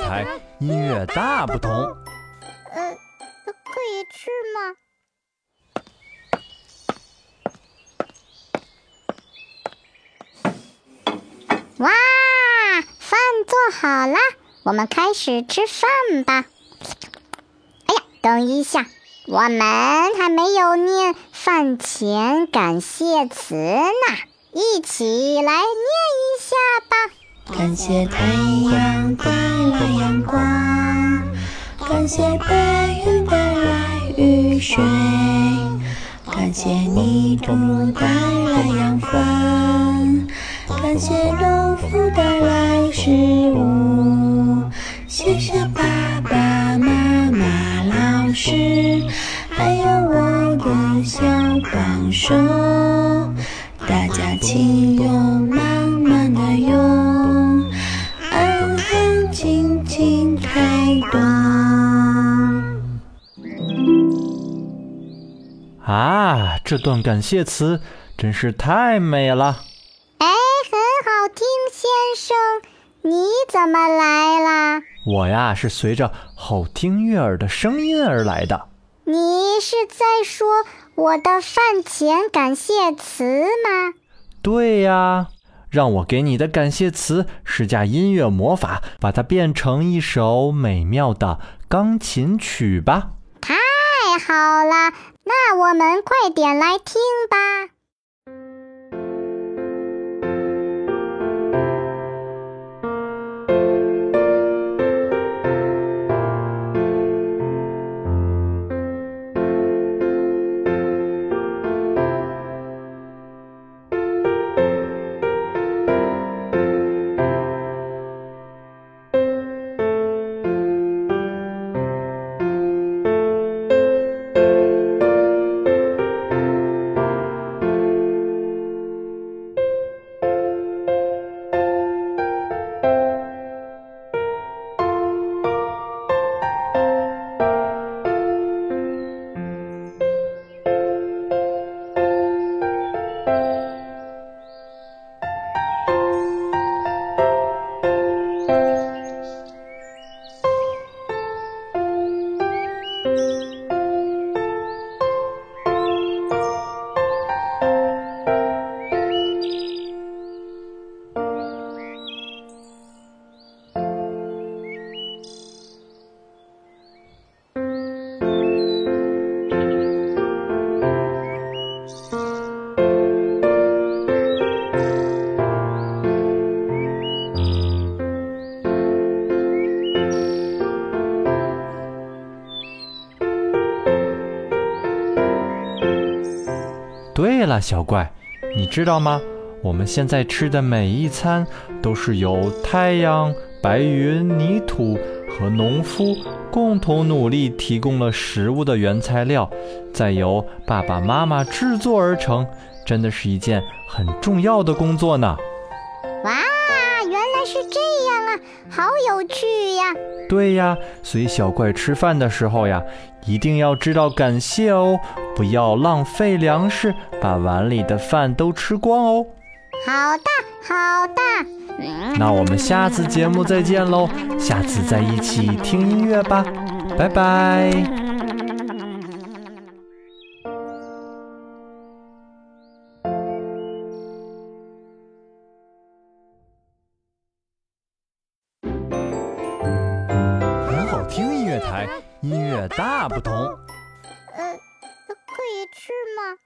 台，音乐大不同。呃，可以吃吗？哇，饭做好了，我们开始吃饭吧。哎呀，等一下，我们还没有念饭前感谢词呢，一起来念一下吧。感谢太阳带来阳光，感谢白云带来雨水，感谢泥土带来养分，感谢农夫带来食物。谢谢爸爸妈妈、老师，还有我的小帮手，大家请用啊，这段感谢词真是太美了。哎，很好听，先生，你怎么来啦？我呀是随着好听悦耳的声音而来的。你是在说我的饭前感谢词吗？对呀，让我给你的感谢词施加音乐魔法，把它变成一首美妙的钢琴曲吧。太好了，那我们快点来听吧。对了，小怪，你知道吗？我们现在吃的每一餐都是由太阳、白云、泥土和农夫共同努力提供了食物的原材料，再由爸爸妈妈制作而成，真的是一件很重要的工作呢。好有趣呀！对呀，所以小怪吃饭的时候呀，一定要知道感谢哦，不要浪费粮食，把碗里的饭都吃光哦。好的，好的。嗯那我们下次节目再见喽，下次再一起听音乐吧，拜拜。乐台，音乐大不同。呃，可以吃吗？